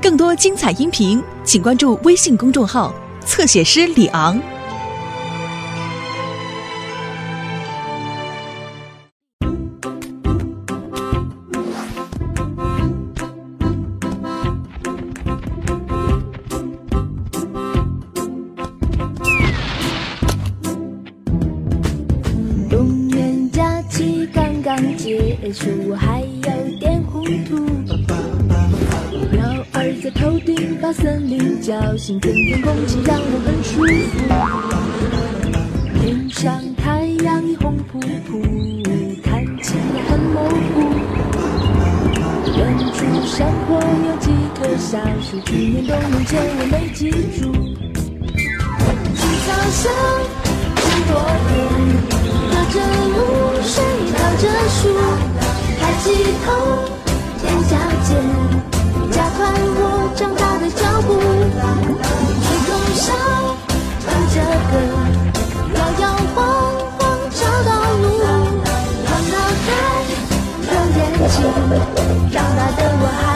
更多精彩音频，请关注微信公众号“侧写师李昂”。冬眠假期刚刚结束，还林叫醒，春天空气让我很舒服。天上太阳已红扑扑，看起来很模糊。远处山坡有几棵小树，去年冬眠前我没记住。青草上很多人。隔着露水，靠着树，抬起头，的摇摇晃晃找到路，有脑袋，有眼睛，长大的我。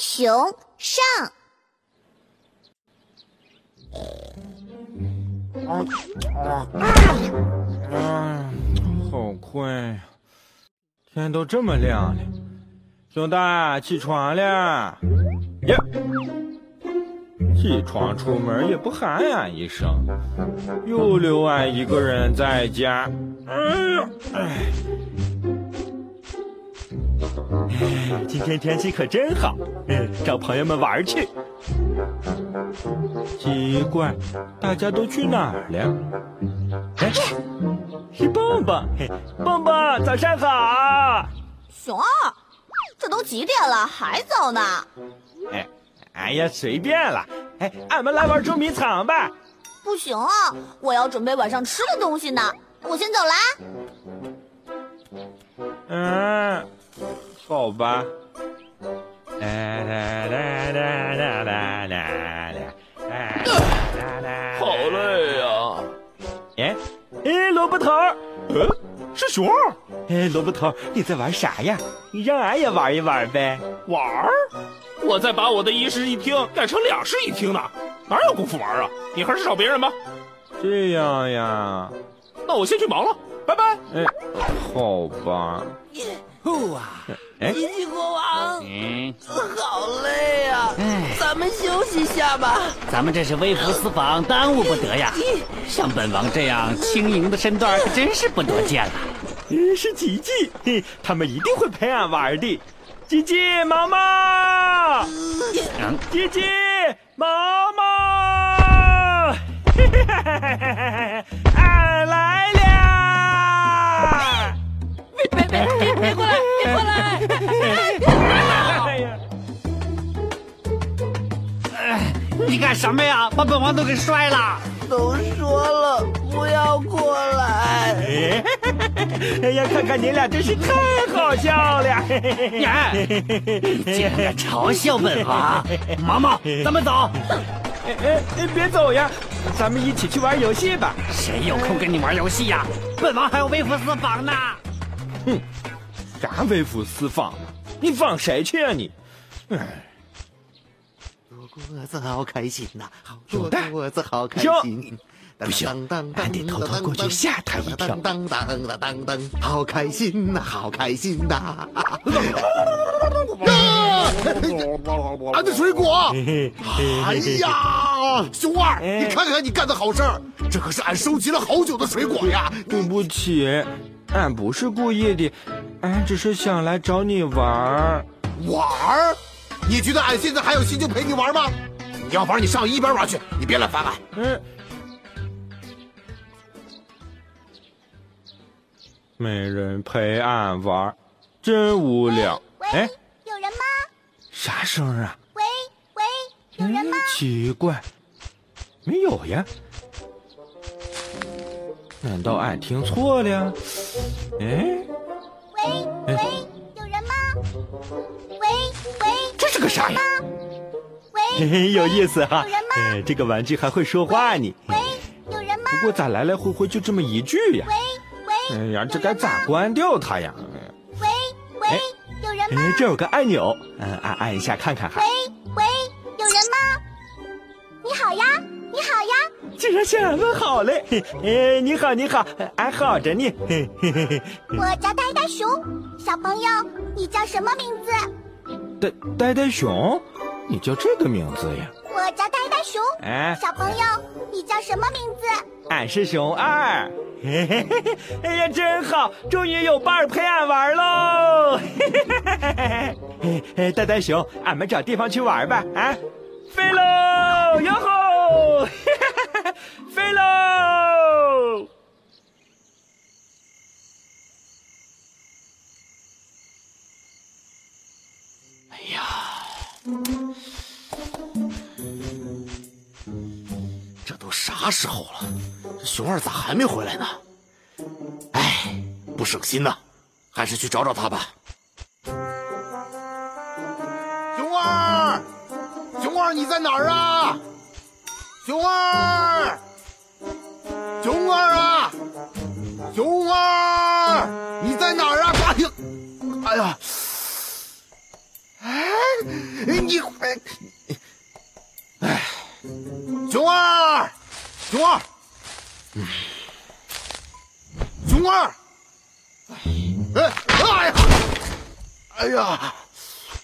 熊上，嗯，好困呀！天都这么亮了，熊大起床了！呀，起床出门也不喊俺一声，又留俺一个人在家。哎呀，哎，今天天气可真好，嗯，找朋友们玩去。奇怪，大家都去哪儿了？哎，是蹦蹦，嘿，蹦蹦，早上好。熊二，这都几点了还早呢？哎，哎呀，随便了。哎，俺们来玩捉迷藏吧。不行啊，我要准备晚上吃的东西呢。我先走啦。嗯，好吧。啦啦啦啦啦啦啦啦！好累呀！哎哎，萝卜头，嗯，是熊二。哎，萝卜头，你在玩啥呀？你让俺也玩一玩呗。玩儿？我在把我的一室一厅改成两室一厅呢，哪有功夫玩啊？你还是找别人吧。这样呀？那我先去忙了，拜拜。哎，好吧。呼啊！哎，一级国王，嗯，好累啊！咱们休息一下吧。咱们这是微服私访，耽误不得呀。像本王这样轻盈的身段，可 真是不多见了。嗯，是吉吉，嘿，他们一定会陪俺玩的。吉吉，毛毛，嗯，吉吉，毛毛，别别过来！别过来！哎呀，你干什么呀？把本王都给摔了！都说了不要过来。哎呀，看看你俩真是太好笑了！你竟然嘲笑本王！毛毛，咱们走。哎哎哎，别走呀，咱们一起去玩游戏吧。谁有空跟你玩游戏呀？本王还要微服私访呢。哼，啥微服私访呢？你放谁去啊你？哎，躲果子好开心呐！有的果子好开心。不行，俺得偷偷过去吓他一跳。当当当当当，好开心呐，好开心呐！俺的水果！哎呀，熊二，你看看你干的好事儿，这可是俺收集了好久的水果呀！对不起，俺不是故意的，俺只是想来找你玩儿。玩儿？你觉得俺现在还有心情陪你玩吗？你要玩你上一边玩去，你别来烦俺。嗯。没人陪俺玩，真无聊。哎，有人吗？啥声啊？喂喂，有人吗？奇怪，没有呀？难道俺听错了？哎？喂喂，这是个啥呀？喂，有意思哈！有人吗哎，这个玩具还会说话呢。喂，有人吗？不过咋来来回回就这么一句呀？喂喂，哎呀，这该咋关掉它呀？喂喂，有人吗？哎，这有个按钮，嗯，按按一下看看哈喂。喂，有人吗？你好呀，呀，竟然向俺问好嘞！嘿 哎，你好，你好，俺好着呢。嘿嘿嘿嘿，我叫呆呆熊。小朋友，你叫什么名字？呆呆呆熊，你叫这个名字呀？我叫呆呆熊。哎，小朋友，你叫什么名字？俺是熊二。嘿嘿嘿嘿，哎呀，真好，终于有伴儿陪俺玩喽！嘿嘿嘿嘿嘿嘿，哎，呆呆熊，俺们找地方去玩吧，啊，飞喽，哟吼，飞喽！这都啥时候了？熊二咋还没回来呢？哎，不省心呐，还是去找找他吧。熊二，熊二，你在哪儿啊？熊二，你在哪儿啊？哎呀，哎呀，哎，你哎，哎。熊二，熊二，熊二，哎，哎呀，哎呀，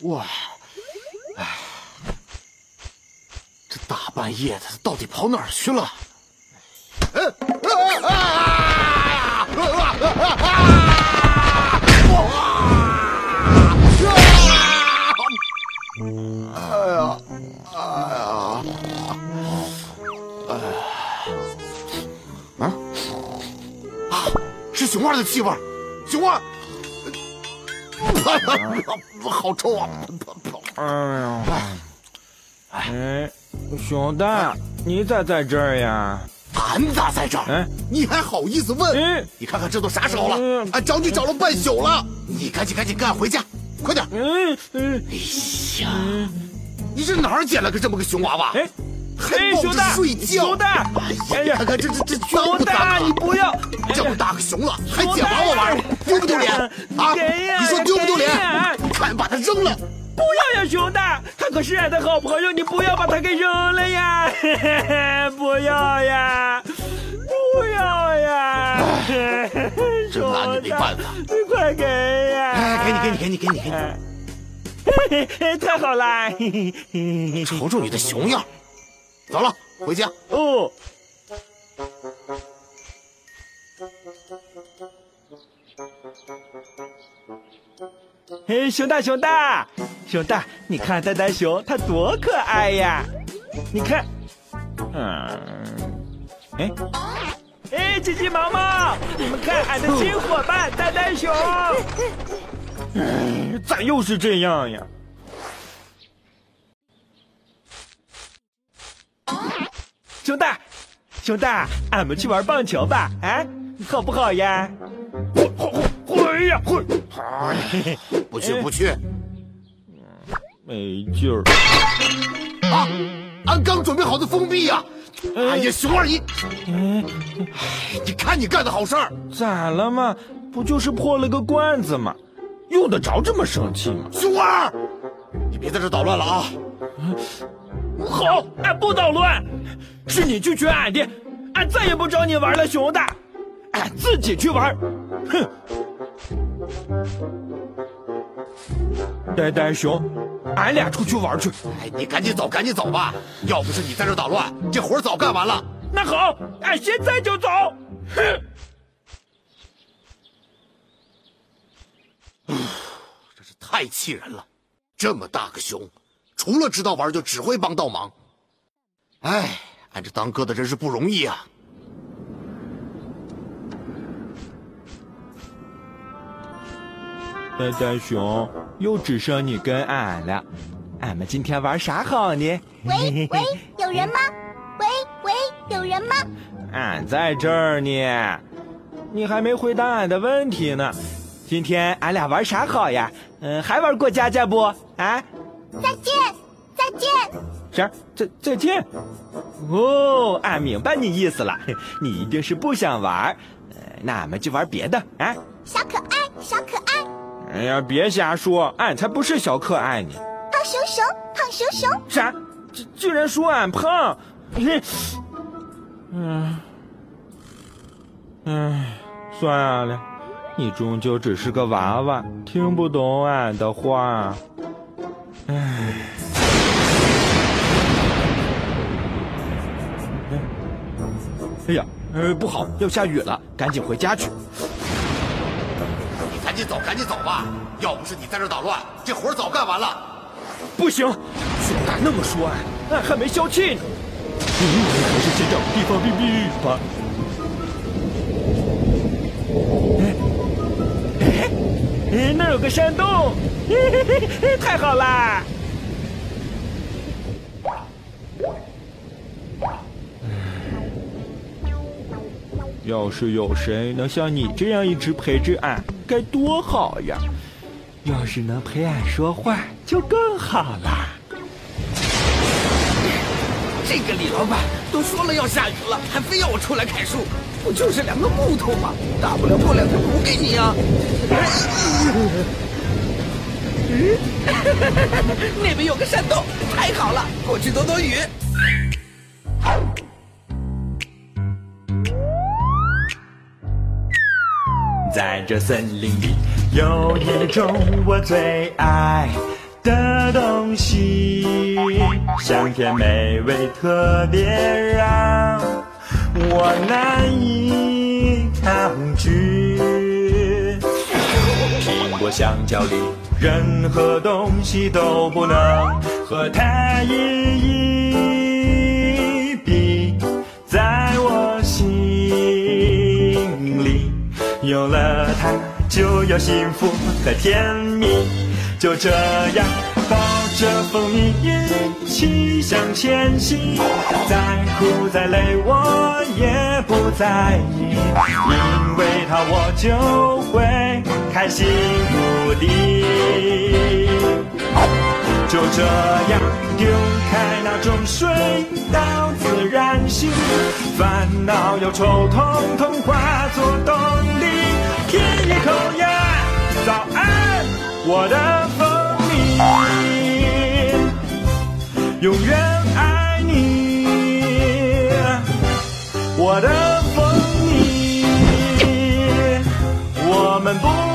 我，哎，这大半夜的，他到底跑哪儿去了？是熊二的气味儿，熊二，哎呀，好臭啊！哎呀，哎，熊大，你咋在这儿呀？俺咋在这儿？哎你还好意思问？哎你看看这都啥时候了？嗯俺找你找了半宿了，你赶紧赶紧跟俺，回家，快点！嗯嗯，哎呀，你这哪儿捡了个这么个熊娃娃？哎还哎，抱着熊大，睡觉？熊大，哎哎呀，你看看这这这熊大，啊？你不要，这么大个熊了，还捡娃娃玩，丢不丢脸啊？给呀你说丢不丢脸给呀？快把它扔了！不要呀，熊大，他可是俺的好朋友，你不要把他给扔了呀！嘿嘿嘿不要呀，不要呀！嘿嘿嘿这拿你没办法。你快给呀！哎，给你，给你，给你，给你，给你，嘿嘿嘿太好啦！嘿嘿嘿嘿瞅瞅你的熊样。走了，回家。哦，嘿，熊大，熊大，熊大，你看呆呆熊，它多可爱呀！你看，嗯，哎，哎，急急忙忙，你们看俺的新伙伴呆呆熊。哎，咋又是这样呀？熊大，熊大，俺们去玩棒球吧，啊，好不好呀？会呀，不去，不去。没劲儿。啊！俺刚准备好的封闭呀！哎呀，熊二你，你看你干的好事儿！咋了嘛？不就是破了个罐子吗？用得着这么生气吗？熊二，你别在这捣乱了啊！好，俺不捣乱，是你拒绝俺的，俺再也不找你玩了，熊大，俺自己去玩。哼！呆呆熊，俺俩出去玩去。哎，你赶紧走，赶紧走吧！要不是你在这捣乱，这活儿早干完了。那好，俺现在就走。哼！真是太气人了！这么大个熊，除了知道玩，就只会帮倒忙。哎，俺这当哥的真是不容易啊！呆呆熊，又只剩你跟俺了，俺们今天玩啥好呢？喂喂，有人吗？喂喂，有人吗？俺在这儿呢。你还没回答俺的问题呢。今天俺俩玩啥好呀？嗯，还玩过家家不？啊？再见，再见。啥？再再见？哦，俺明白你意思了。你一定是不想玩。那俺们就玩别的啊。小可爱，小可爱。哎呀，别瞎说，俺才不是小可爱呢。胖熊熊，胖熊熊。啥？居居然说俺胖？嗯，唉，算了，你终究只是个娃娃，听不懂俺的话。唉。哎呀，呃，不好，要下雨了，赶紧回家去。你赶紧走，赶紧走吧！要不是你在这捣乱，这活早干完了。不行，熊大那么说，俺俺还没消气呢。嗯，还是先找个地方避避雨吧。哎哎，那有个山洞，嘿嘿嘿，太好啦！要是有谁能像你这样一直陪着俺，该多好呀！要是能陪俺说话，就更好了。这个李老板都说了要下雨了，还非要我出来砍树，不就是两个木头吗？大不了过两天补给你啊！那边有个山洞，太好了，过去躲躲雨。在这森林里，有一种我最爱的东西，香甜美味，特别让我难以抗拒。苹果、香蕉里，任何东西都不能和它一一有了它，就有幸福和甜蜜。就这样抱着蜂蜜一起向前行，再苦再累我也不在意，因为它我就会开心无敌。就这样丢开那种水到燃心，烦恼忧愁统统化作动力。舔一口呀，早安，我的蜂蜜，永远爱你，我的蜂蜜，我们不。